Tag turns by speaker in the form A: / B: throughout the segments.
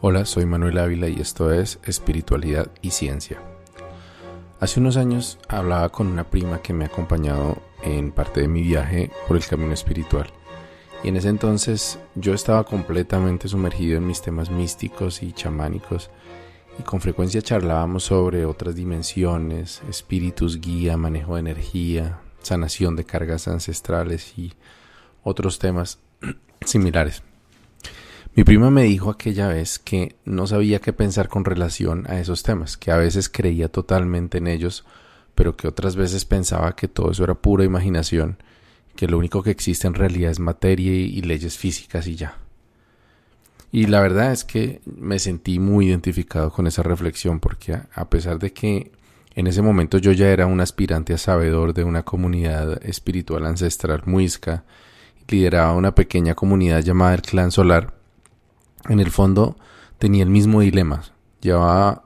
A: Hola, soy Manuel Ávila y esto es Espiritualidad y Ciencia. Hace unos años hablaba con una prima que me ha acompañado en parte de mi viaje por el camino espiritual. Y en ese entonces yo estaba completamente sumergido en mis temas místicos y chamánicos y con frecuencia charlábamos sobre otras dimensiones, espíritus guía, manejo de energía, sanación de cargas ancestrales y otros temas similares. Mi prima me dijo aquella vez que no sabía qué pensar con relación a esos temas, que a veces creía totalmente en ellos, pero que otras veces pensaba que todo eso era pura imaginación, que lo único que existe en realidad es materia y leyes físicas y ya. Y la verdad es que me sentí muy identificado con esa reflexión porque a pesar de que en ese momento yo ya era un aspirante a sabedor de una comunidad espiritual ancestral muisca, lideraba una pequeña comunidad llamada el Clan Solar, en el fondo tenía el mismo dilema. Llevaba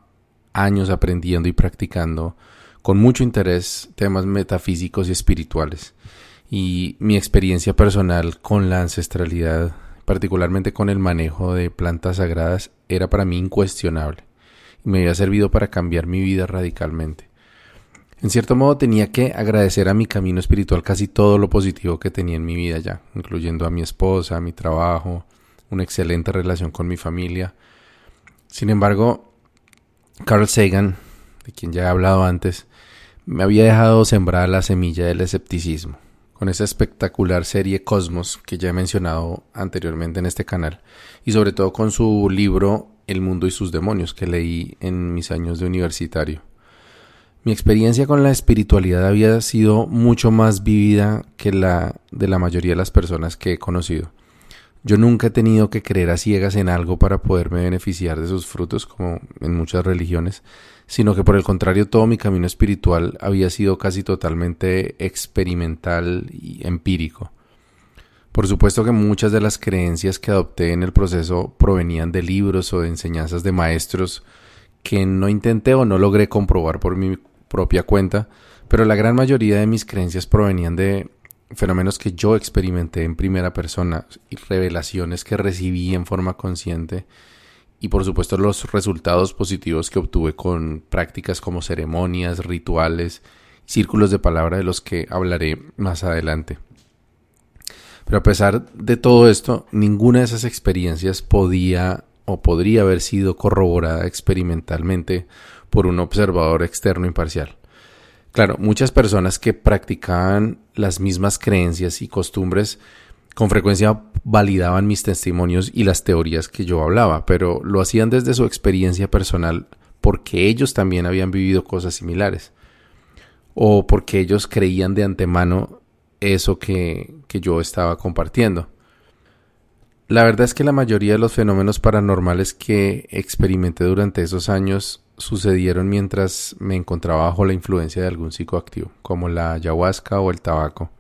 A: años aprendiendo y practicando con mucho interés temas metafísicos y espirituales. Y mi experiencia personal con la ancestralidad, particularmente con el manejo de plantas sagradas, era para mí incuestionable y me había servido para cambiar mi vida radicalmente. En cierto modo tenía que agradecer a mi camino espiritual casi todo lo positivo que tenía en mi vida ya, incluyendo a mi esposa, a mi trabajo, una excelente relación con mi familia. Sin embargo, Carl Sagan, de quien ya he hablado antes, me había dejado sembrar la semilla del escepticismo, con esa espectacular serie Cosmos que ya he mencionado anteriormente en este canal, y sobre todo con su libro El mundo y sus demonios que leí en mis años de universitario. Mi experiencia con la espiritualidad había sido mucho más vivida que la de la mayoría de las personas que he conocido. Yo nunca he tenido que creer a ciegas en algo para poderme beneficiar de sus frutos, como en muchas religiones, sino que por el contrario todo mi camino espiritual había sido casi totalmente experimental y empírico. Por supuesto que muchas de las creencias que adopté en el proceso provenían de libros o de enseñanzas de maestros que no intenté o no logré comprobar por mi propia cuenta, pero la gran mayoría de mis creencias provenían de fenómenos que yo experimenté en primera persona y revelaciones que recibí en forma consciente y por supuesto los resultados positivos que obtuve con prácticas como ceremonias, rituales, círculos de palabra de los que hablaré más adelante. Pero a pesar de todo esto, ninguna de esas experiencias podía o podría haber sido corroborada experimentalmente por un observador externo imparcial. Claro, muchas personas que practicaban las mismas creencias y costumbres con frecuencia validaban mis testimonios y las teorías que yo hablaba, pero lo hacían desde su experiencia personal porque ellos también habían vivido cosas similares o porque ellos creían de antemano eso que, que yo estaba compartiendo. La verdad es que la mayoría de los fenómenos paranormales que experimenté durante esos años sucedieron mientras me encontraba bajo la influencia de algún psicoactivo, como la ayahuasca o el tabaco,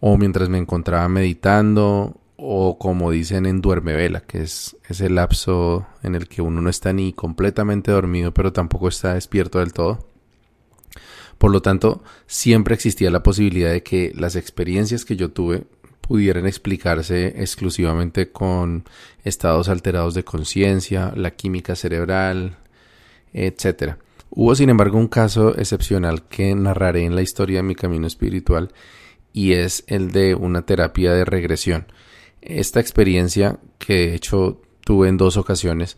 A: o mientras me encontraba meditando, o como dicen en duerme vela, que es ese lapso en el que uno no está ni completamente dormido, pero tampoco está despierto del todo. Por lo tanto, siempre existía la posibilidad de que las experiencias que yo tuve pudieran explicarse exclusivamente con estados alterados de conciencia, la química cerebral, etc. Hubo, sin embargo, un caso excepcional que narraré en la historia de mi camino espiritual y es el de una terapia de regresión. Esta experiencia, que de hecho tuve en dos ocasiones,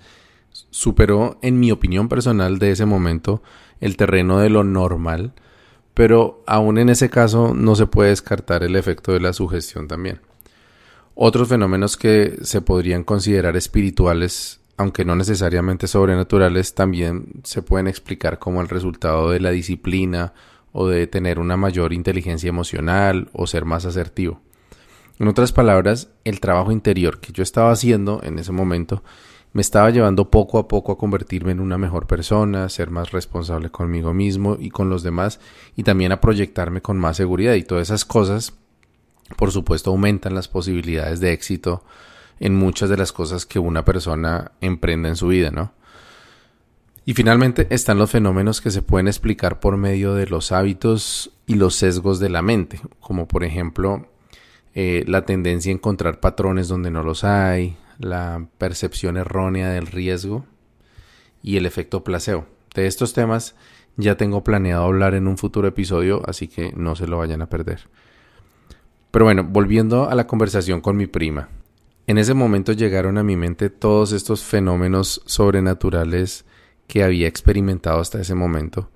A: superó, en mi opinión personal de ese momento, el terreno de lo normal, pero aún en ese caso no se puede descartar el efecto de la sugestión también. Otros fenómenos que se podrían considerar espirituales aunque no necesariamente sobrenaturales, también se pueden explicar como el resultado de la disciplina o de tener una mayor inteligencia emocional o ser más asertivo. En otras palabras, el trabajo interior que yo estaba haciendo en ese momento me estaba llevando poco a poco a convertirme en una mejor persona, ser más responsable conmigo mismo y con los demás y también a proyectarme con más seguridad y todas esas cosas por supuesto aumentan las posibilidades de éxito en muchas de las cosas que una persona emprende en su vida, ¿no? Y finalmente están los fenómenos que se pueden explicar por medio de los hábitos y los sesgos de la mente, como por ejemplo eh, la tendencia a encontrar patrones donde no los hay, la percepción errónea del riesgo y el efecto placebo. De estos temas ya tengo planeado hablar en un futuro episodio, así que no se lo vayan a perder. Pero bueno, volviendo a la conversación con mi prima. En ese momento llegaron a mi mente todos estos fenómenos sobrenaturales que había experimentado hasta ese momento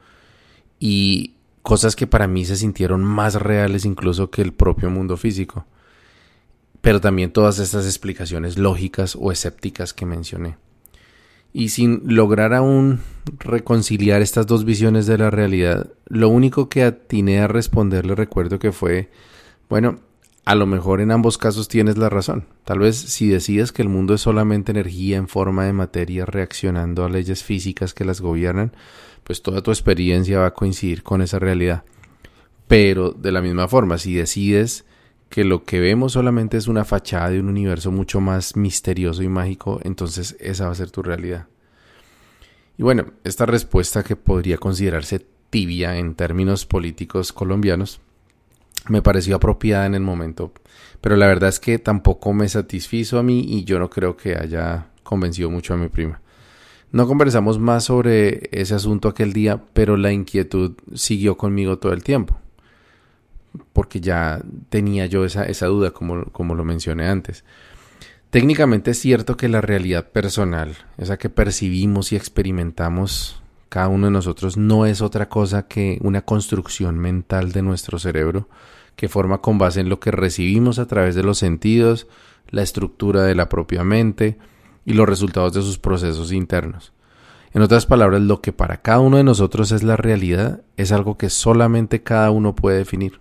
A: y cosas que para mí se sintieron más reales incluso que el propio mundo físico. Pero también todas estas explicaciones lógicas o escépticas que mencioné. Y sin lograr aún reconciliar estas dos visiones de la realidad, lo único que atiné a responderle recuerdo que fue, bueno, a lo mejor en ambos casos tienes la razón. Tal vez si decides que el mundo es solamente energía en forma de materia reaccionando a leyes físicas que las gobiernan, pues toda tu experiencia va a coincidir con esa realidad. Pero de la misma forma, si decides que lo que vemos solamente es una fachada de un universo mucho más misterioso y mágico, entonces esa va a ser tu realidad. Y bueno, esta respuesta que podría considerarse tibia en términos políticos colombianos, me pareció apropiada en el momento, pero la verdad es que tampoco me satisfizo a mí y yo no creo que haya convencido mucho a mi prima. No conversamos más sobre ese asunto aquel día, pero la inquietud siguió conmigo todo el tiempo porque ya tenía yo esa, esa duda, como, como lo mencioné antes. Técnicamente es cierto que la realidad personal, esa que percibimos y experimentamos cada uno de nosotros, no es otra cosa que una construcción mental de nuestro cerebro que forma con base en lo que recibimos a través de los sentidos, la estructura de la propia mente y los resultados de sus procesos internos. En otras palabras, lo que para cada uno de nosotros es la realidad es algo que solamente cada uno puede definir.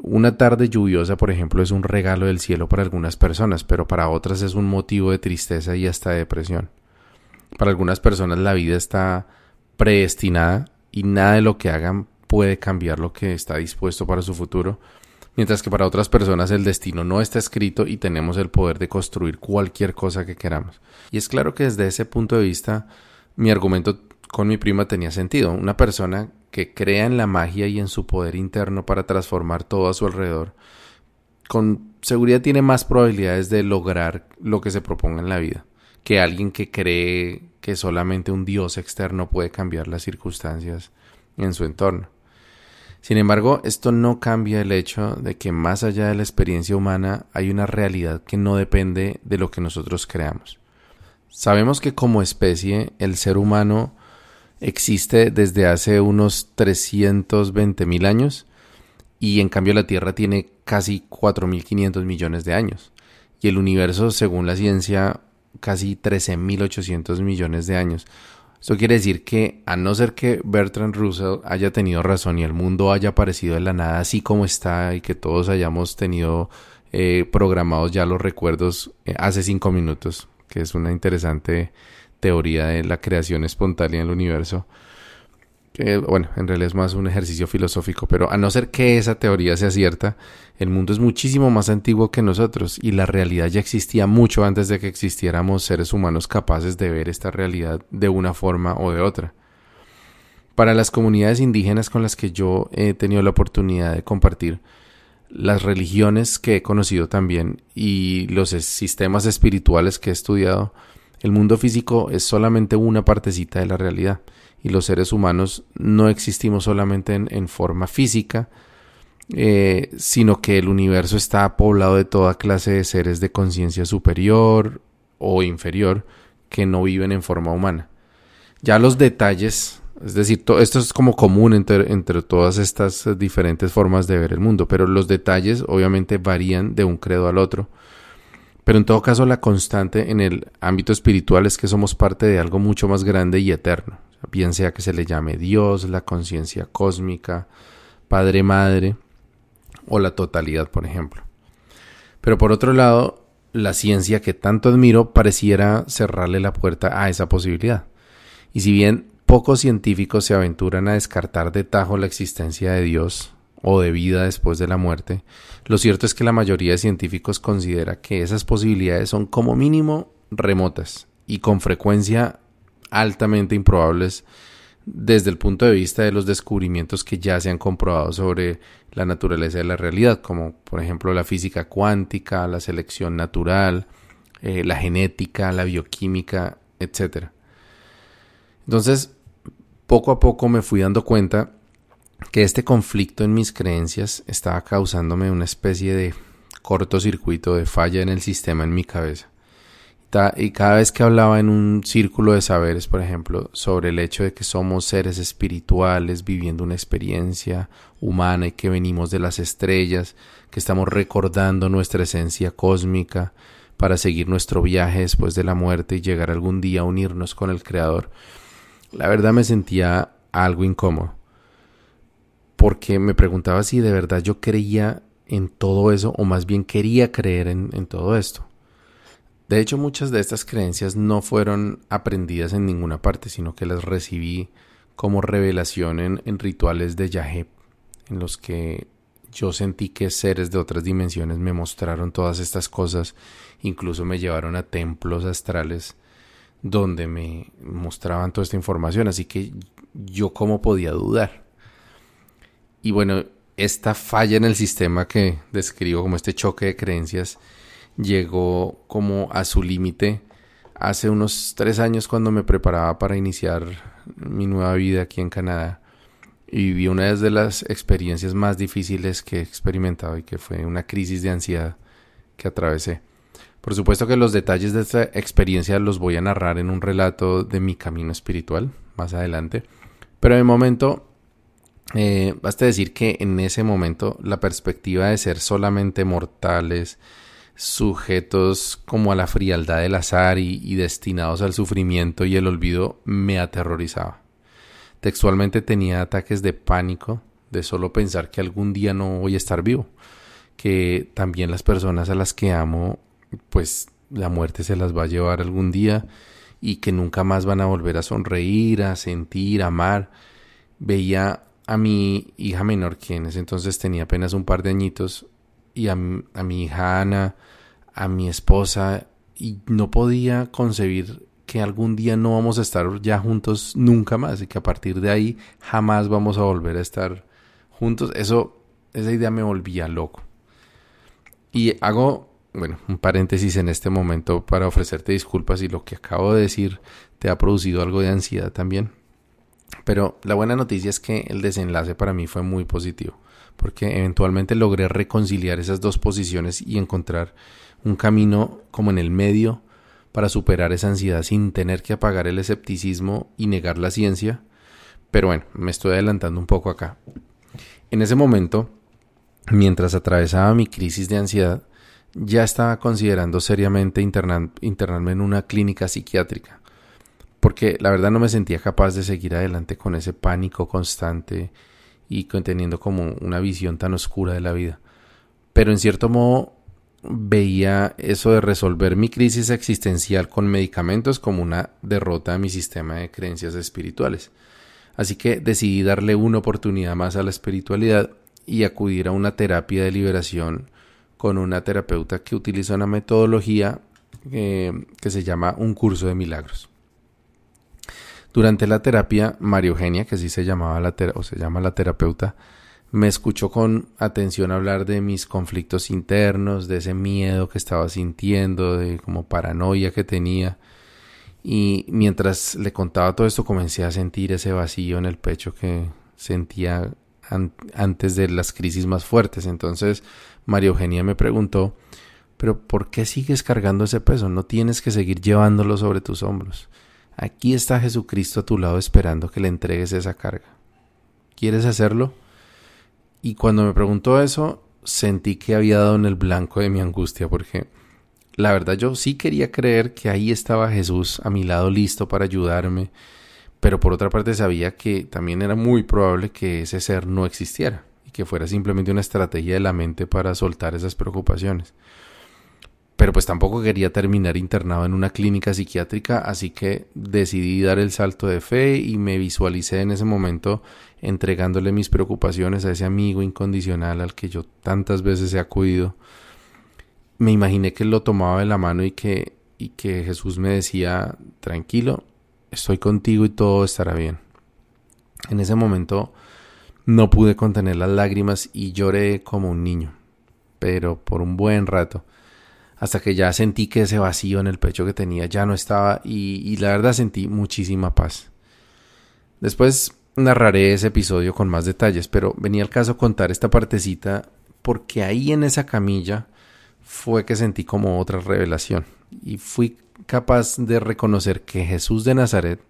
A: Una tarde lluviosa, por ejemplo, es un regalo del cielo para algunas personas, pero para otras es un motivo de tristeza y hasta de depresión. Para algunas personas la vida está predestinada y nada de lo que hagan puede cambiar lo que está dispuesto para su futuro, mientras que para otras personas el destino no está escrito y tenemos el poder de construir cualquier cosa que queramos. Y es claro que desde ese punto de vista mi argumento con mi prima tenía sentido. Una persona que crea en la magia y en su poder interno para transformar todo a su alrededor, con seguridad tiene más probabilidades de lograr lo que se proponga en la vida que alguien que cree que solamente un Dios externo puede cambiar las circunstancias en su entorno. Sin embargo, esto no cambia el hecho de que más allá de la experiencia humana hay una realidad que no depende de lo que nosotros creamos. Sabemos que como especie el ser humano existe desde hace unos 320 mil años y en cambio la Tierra tiene casi 4.500 millones de años y el universo, según la ciencia, casi 13.800 millones de años. Esto quiere decir que, a no ser que Bertrand Russell haya tenido razón y el mundo haya aparecido de la nada así como está y que todos hayamos tenido eh, programados ya los recuerdos eh, hace cinco minutos, que es una interesante teoría de la creación espontánea del universo, bueno, en realidad es más un ejercicio filosófico, pero a no ser que esa teoría sea cierta, el mundo es muchísimo más antiguo que nosotros y la realidad ya existía mucho antes de que existiéramos seres humanos capaces de ver esta realidad de una forma o de otra. Para las comunidades indígenas con las que yo he tenido la oportunidad de compartir, las religiones que he conocido también y los sistemas espirituales que he estudiado, el mundo físico es solamente una partecita de la realidad y los seres humanos no existimos solamente en, forma física, eh, sino que el universo está poblado de toda clase de seres de conciencia superior o inferior que no viven en forma humana. Ya los detalles, es decir, esto es como común entre, entre todas estas diferentes formas de ver el mundo, pero los detalles obviamente varían de un credo al otro pero en todo caso la constante en el ámbito espiritual es que somos parte de algo mucho más grande y eterno, bien sea que se le llame Dios, la conciencia cósmica, Padre Madre o la totalidad, por ejemplo. Pero por otro lado, la ciencia que tanto admiro pareciera cerrarle la puerta a esa posibilidad. Y si bien pocos científicos se aventuran a descartar de tajo la existencia de Dios o de vida después de la muerte, lo cierto es que la mayoría de científicos considera que esas posibilidades son como mínimo remotas y con frecuencia altamente improbables desde el punto de vista de los descubrimientos que ya se han comprobado sobre la naturaleza de la realidad, como por ejemplo la física cuántica, la selección natural, eh, la genética, la bioquímica, etc. Entonces, poco a poco me fui dando cuenta que este conflicto en mis creencias estaba causándome una especie de cortocircuito, de falla en el sistema en mi cabeza. Y cada vez que hablaba en un círculo de saberes, por ejemplo, sobre el hecho de que somos seres espirituales viviendo una experiencia humana y que venimos de las estrellas, que estamos recordando nuestra esencia cósmica para seguir nuestro viaje después de la muerte y llegar algún día a unirnos con el Creador, la verdad me sentía algo incómodo, porque me preguntaba si de verdad yo creía en todo eso, o más bien quería creer en, en todo esto. De hecho, muchas de estas creencias no fueron aprendidas en ninguna parte, sino que las recibí como revelación en, rituales de Yaheb, en los que yo sentí que seres de otras dimensiones me mostraron todas estas cosas, incluso me llevaron a templos astrales donde me mostraban toda esta información, así que yo cómo podía dudar. Y bueno, esta falla en el sistema que describo como este choque de creencias, llegó como a su límite. Hace unos tres años cuando me preparaba para iniciar mi nueva vida aquí en Canadá. Y viví una de las experiencias más difíciles que he experimentado y que fue una crisis de ansiedad que atravesé. Por supuesto que los detalles de esta experiencia los voy a narrar en un relato de mi camino espiritual más adelante, pero de momento eh, basta decir que en ese momento la perspectiva de ser solamente mortales, sujetos como a la frialdad del azar y, destinados al sufrimiento y el olvido me aterrorizaba. Textualmente tenía ataques de pánico de solo pensar que algún día no voy a estar vivo, que también las personas a las que amo, pues la muerte se las va a llevar algún día y que nunca más van a volver a sonreír, a sentir, a amar. Veía a mi hija menor, que en ese entonces tenía apenas un par de añitos, y a, a mi hija Ana, a mi esposa, y no podía concebir que algún día no vamos a estar ya juntos nunca más y que a partir de ahí jamás vamos a volver a estar juntos. Eso, esa idea me volvía loco. Y hago, bueno, un paréntesis en este momento para ofrecerte disculpas si lo que acabo de decir te ha producido algo de ansiedad también. Pero la buena noticia es que el desenlace para mí fue muy positivo porque eventualmente logré reconciliar esas dos posiciones y encontrar un camino como en el medio para superar esa ansiedad sin tener que apagar el escepticismo y negar la ciencia. Pero bueno, me estoy adelantando un poco acá. En ese momento, mientras atravesaba mi crisis de ansiedad, ya estaba considerando seriamente internarme en una clínica psiquiátrica, porque la verdad no me sentía capaz de seguir adelante con ese pánico constante y teniendo como una visión tan oscura de la vida. Pero en cierto modo veía eso de resolver mi crisis existencial con medicamentos como una derrota a mi sistema de creencias espirituales. Así que decidí darle una oportunidad más a la espiritualidad y acudir a una terapia de liberación con una terapeuta que utiliza una metodología eh, que se llama un curso de milagros. Durante la terapia, María Eugenia, que así se llamaba la o se llama la terapeuta, me escuchó con atención hablar de mis conflictos internos, de ese miedo que estaba sintiendo, de como paranoia que tenía. Y mientras le contaba todo esto, comencé a sentir ese vacío en el pecho que sentía antes de las crisis más fuertes. Entonces, María Eugenia me preguntó, pero ¿por qué sigues cargando ese peso? No tienes que seguir llevándolo sobre tus hombros. Aquí está Jesucristo a tu lado esperando que le entregues esa carga. ¿Quieres hacerlo? Y cuando me preguntó eso, sentí que había dado en el blanco de mi angustia, porque la verdad yo sí quería creer que ahí estaba Jesús a mi lado listo para ayudarme, pero por otra parte sabía que también era muy probable que ese ser no existiera y que fuera simplemente una estrategia de la mente para soltar esas preocupaciones pero pues tampoco quería terminar internado en una clínica psiquiátrica, así que decidí dar el salto de fe y me visualicé en ese momento entregándole mis preocupaciones a ese amigo incondicional al que yo tantas veces he acudido. Me imaginé que lo tomaba de la mano y que, y que Jesús me decía, tranquilo, estoy contigo y todo estará bien. En ese momento no pude contener las lágrimas y lloré como un niño, pero por un buen rato hasta que ya sentí que ese vacío en el pecho que tenía ya no estaba y, la verdad sentí muchísima paz. Después narraré ese episodio con más detalles, pero venía el caso contar esta partecita porque ahí en esa camilla fue que sentí como otra revelación y fui capaz de reconocer que Jesús de Nazaret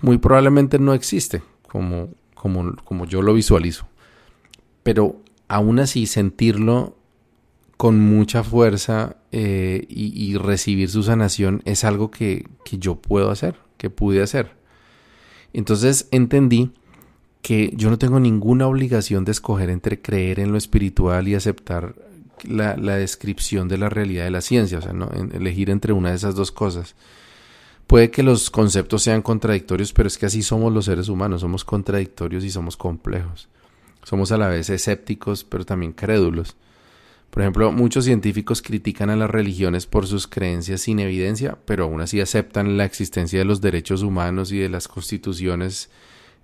A: muy probablemente no existe como, como, como yo lo visualizo, pero aún así sentirlo con mucha fuerza eh, y, recibir su sanación es algo que, que yo puedo hacer, que pude hacer. Entonces entendí que yo no tengo ninguna obligación de escoger entre creer en lo espiritual y aceptar la, descripción de la realidad de la ciencia, o sea, ¿no? elegir entre una de esas dos cosas. Puede que los conceptos sean contradictorios, pero es que así somos los seres humanos, somos contradictorios y somos complejos. Somos a la vez escépticos, pero también crédulos. Por ejemplo, muchos científicos critican a las religiones por sus creencias sin evidencia, pero aún así aceptan la existencia de los derechos humanos y de las constituciones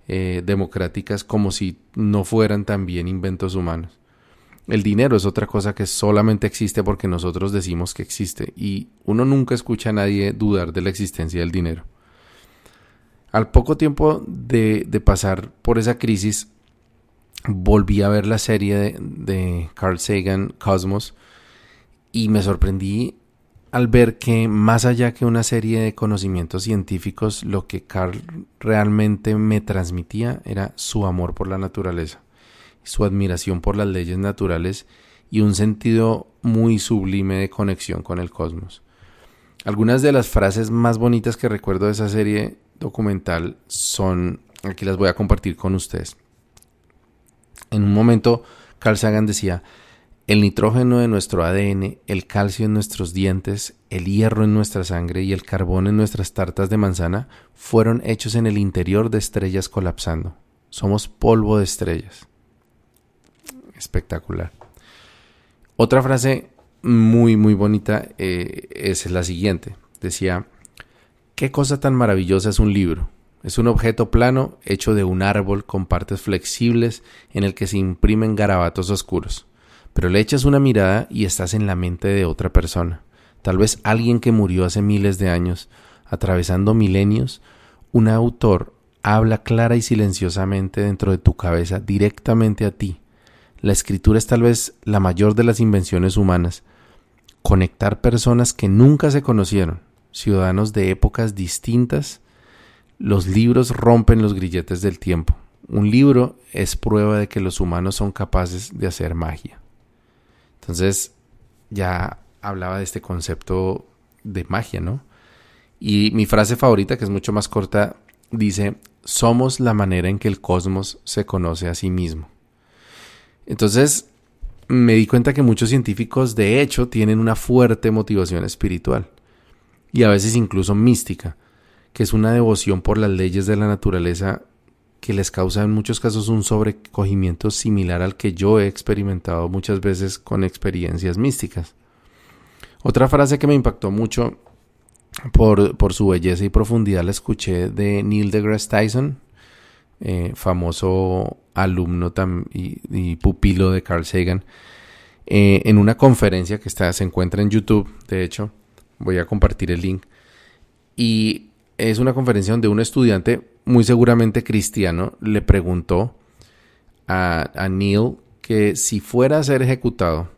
A: eh, democráticas como si no fueran también inventos humanos. El dinero es otra cosa que solamente existe porque nosotros decimos que existe y uno nunca escucha a nadie dudar de la existencia del dinero. Al poco tiempo de, de pasar por esa crisis, volví a ver la serie de, Carl Sagan, Cosmos, y me sorprendí al ver que más allá que una serie de conocimientos científicos, lo que Carl realmente me transmitía era su amor por la naturaleza, su admiración por las leyes naturales y un sentido muy sublime de conexión con el cosmos. Algunas de las frases más bonitas que recuerdo de esa serie documental son, aquí las voy a compartir con ustedes. En un momento, Carl Sagan decía, el nitrógeno de nuestro ADN, el calcio en nuestros dientes, el hierro en nuestra sangre y el carbón en nuestras tartas de manzana fueron hechos en el interior de estrellas colapsando. Somos polvo de estrellas. Espectacular. Otra frase muy, muy bonita eh, es la siguiente. Decía, ¿qué cosa tan maravillosa es un libro? Es un objeto plano hecho de un árbol con partes flexibles en el que se imprimen garabatos oscuros. Pero le echas una mirada y estás en la mente de otra persona. Tal vez alguien que murió hace miles de años, atravesando milenios, un autor habla clara y silenciosamente dentro de tu cabeza directamente a ti. La escritura es tal vez la mayor de las invenciones humanas. Conectar personas que nunca se conocieron, ciudadanos de épocas distintas, los libros rompen los grilletes del tiempo. Un libro es prueba de que los humanos son capaces de hacer magia. Entonces, ya hablaba de este concepto de magia, ¿no? Y mi frase favorita, que es mucho más corta, dice, somos la manera en que el cosmos se conoce a sí mismo. Entonces, me di cuenta que muchos científicos, de hecho, tienen una fuerte motivación espiritual y a veces incluso mística que es una devoción por las leyes de la naturaleza que les causa en muchos casos un sobrecogimiento similar al que yo he experimentado muchas veces con experiencias místicas. Otra frase que me impactó mucho por, su belleza y profundidad la escuché de Neil deGrasse Tyson, eh, famoso alumno y, pupilo de Carl Sagan, eh, en una conferencia que está, se encuentra en YouTube, de hecho, voy a compartir el link. Y es una conferencia donde un estudiante, muy seguramente cristiano, le preguntó a, a Neil que si fuera a ser ejecutado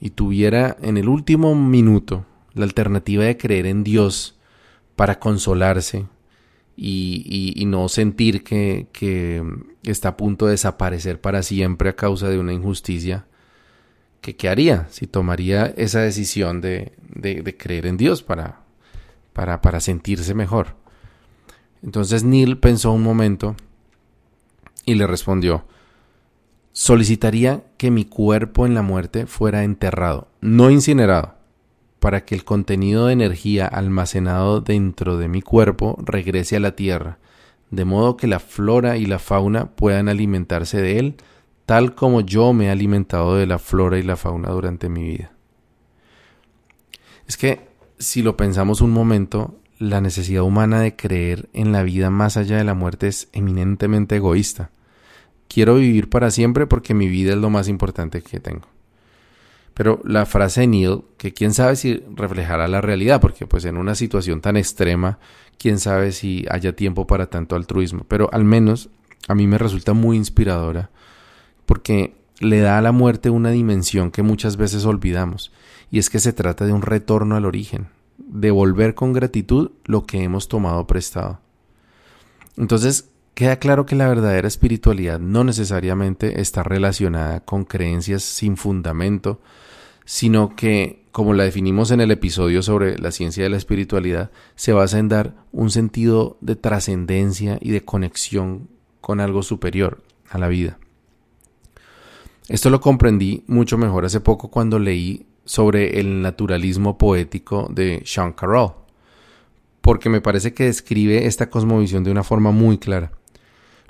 A: y tuviera en el último minuto la alternativa de creer en Dios para consolarse y, no sentir que, está a punto de desaparecer para siempre a causa de una injusticia, ¿qué, haría si tomaría esa decisión de, creer en Dios para, para, para sentirse mejor? Entonces Neil pensó un momento y le respondió, solicitaría que mi cuerpo en la muerte fuera enterrado, no incinerado, para que el contenido de energía almacenado dentro de mi cuerpo regrese a la tierra, de modo que la flora y la fauna puedan alimentarse de él, tal como yo me he alimentado de la flora y la fauna durante mi vida. Es que, si lo pensamos un momento, la necesidad humana de creer en la vida más allá de la muerte es eminentemente egoísta. Quiero vivir para siempre porque mi vida es lo más importante que tengo. Pero la frase de Neil, que quién sabe si reflejará la realidad, porque pues en una situación tan extrema, quién sabe si haya tiempo para tanto altruismo, pero al menos a mí me resulta muy inspiradora, porque le da a la muerte una dimensión que muchas veces olvidamos, y es que se trata de un retorno al origen, devolver con gratitud lo que hemos tomado prestado. Entonces, queda claro que la verdadera espiritualidad no necesariamente está relacionada con creencias sin fundamento, sino que, como la definimos en el episodio sobre la ciencia de la espiritualidad, se basa en dar un sentido de trascendencia y de conexión con algo superior a la vida. Esto lo comprendí mucho mejor hace poco cuando leí sobre el naturalismo poético de Jean Carroll, porque me parece que describe esta cosmovisión de una forma muy clara.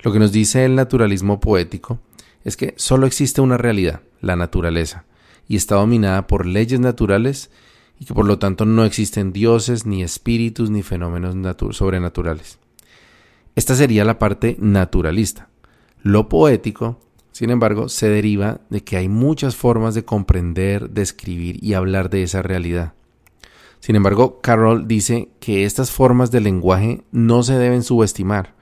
A: Lo que nos dice el naturalismo poético es que solo existe una realidad, la naturaleza, y está dominada por leyes naturales y que por lo tanto no existen dioses, ni espíritus, ni fenómenos sobrenaturales. Esta sería la parte naturalista. Lo poético, sin embargo, se deriva de que hay muchas formas de comprender, describir y hablar de esa realidad. Sin embargo, Carroll dice que estas formas de lenguaje no se deben subestimar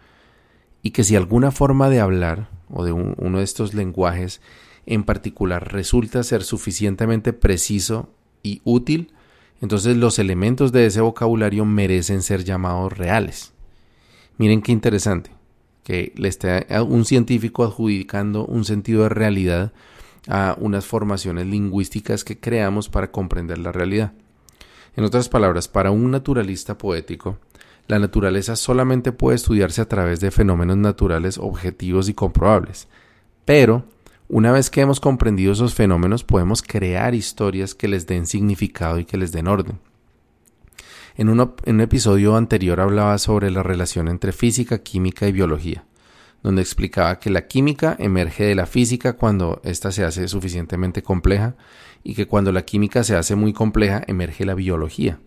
A: y que si alguna forma de hablar o de uno de estos lenguajes en particular resulta ser suficientemente preciso y útil, entonces los elementos de ese vocabulario merecen ser llamados reales. Miren qué interesante, que le esté un científico adjudicando un sentido de realidad a unas formaciones lingüísticas que creamos para comprender la realidad. En otras palabras, para un naturalista poético, la naturaleza solamente puede estudiarse a través de fenómenos naturales objetivos y comprobables, pero una vez que hemos comprendido esos fenómenos, podemos crear historias que les den significado y que les den orden. En, un episodio anterior hablaba sobre la relación entre física, química y biología, donde explicaba que la química emerge de la física cuando ésta se hace suficientemente compleja y que cuando la química se hace muy compleja emerge la biología.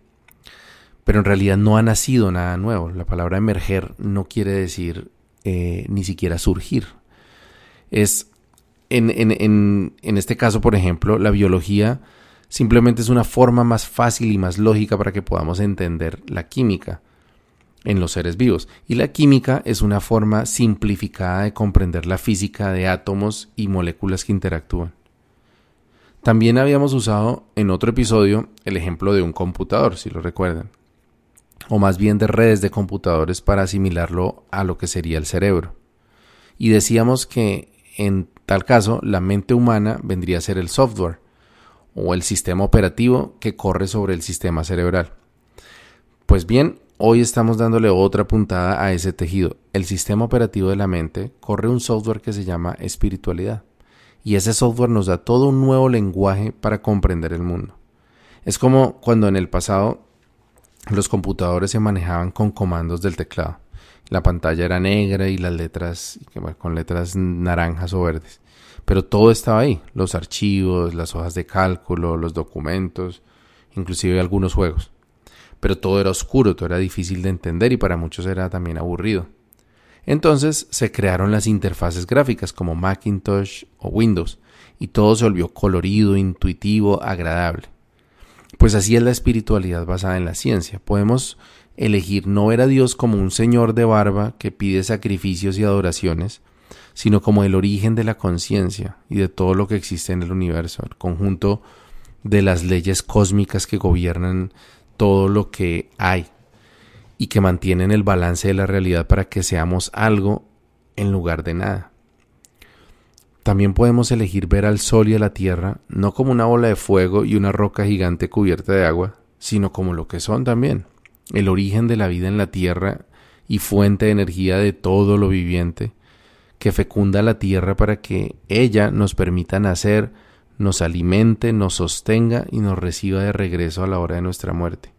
A: Pero en realidad no ha nacido nada nuevo. La palabra emerger no quiere decir eh, ni siquiera surgir. Es en, este caso, por ejemplo, la biología simplemente es una forma más fácil y más lógica para que podamos entender la química en los seres vivos. Y la química es una forma simplificada de comprender la física de átomos y moléculas que interactúan. También habíamos usado en otro episodio el ejemplo de un computador, si lo recuerdan, o más bien de redes de computadores para asimilarlo a lo que sería el cerebro. Y decíamos que en tal caso, la mente humana vendría a ser el software o el sistema operativo que corre sobre el sistema cerebral. Pues bien, hoy estamos dándole otra puntada a ese tejido. El sistema operativo de la mente corre un software que se llama espiritualidad. Y ese software nos da todo un nuevo lenguaje para comprender el mundo. Es como cuando en el pasado los computadores se manejaban con comandos del teclado la pantalla era negra y las letras con letras naranjas o verdes. Pero todo estaba ahí, los archivos, las hojas de cálculo, los documentos, inclusive algunos juegos. Pero todo era oscuro, todo era difícil de entender y para muchos era también aburrido. Entonces se crearon las interfaces gráficas como Macintosh o Windows y todo se volvió colorido, intuitivo, agradable. Pues así es la espiritualidad basada en la ciencia. Podemos elegir no ver a Dios como un señor de barba que pide sacrificios y adoraciones, sino como el origen de la conciencia y de todo lo que existe en el universo, el conjunto de las leyes cósmicas que gobiernan todo lo que hay y que mantienen el balance de la realidad para que seamos algo en lugar de nada. También podemos elegir ver al sol y a la tierra no como una bola de fuego y una roca gigante cubierta de agua, sino como lo que son también, el origen de la vida en la tierra y fuente de energía de todo lo viviente, que fecunda la tierra para que ella nos permita nacer, nos alimente, nos sostenga y nos reciba de regreso a la hora de nuestra muerte.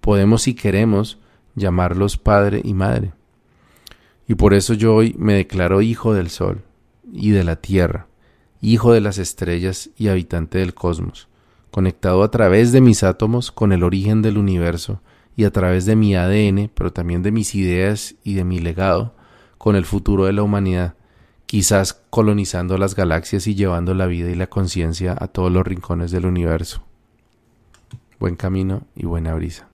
A: Podemos, si queremos, llamarlos Padre y Madre. Y por eso yo hoy me declaro hijo del sol y de la tierra, hijo de las estrellas y habitante del cosmos, conectado a través de mis átomos con el origen del universo, y a través de mi ADN, pero también de mis ideas y de mi legado, con el futuro de la humanidad, quizás colonizando las galaxias y llevando la vida y la conciencia a todos los rincones del universo. Buen camino y buena brisa.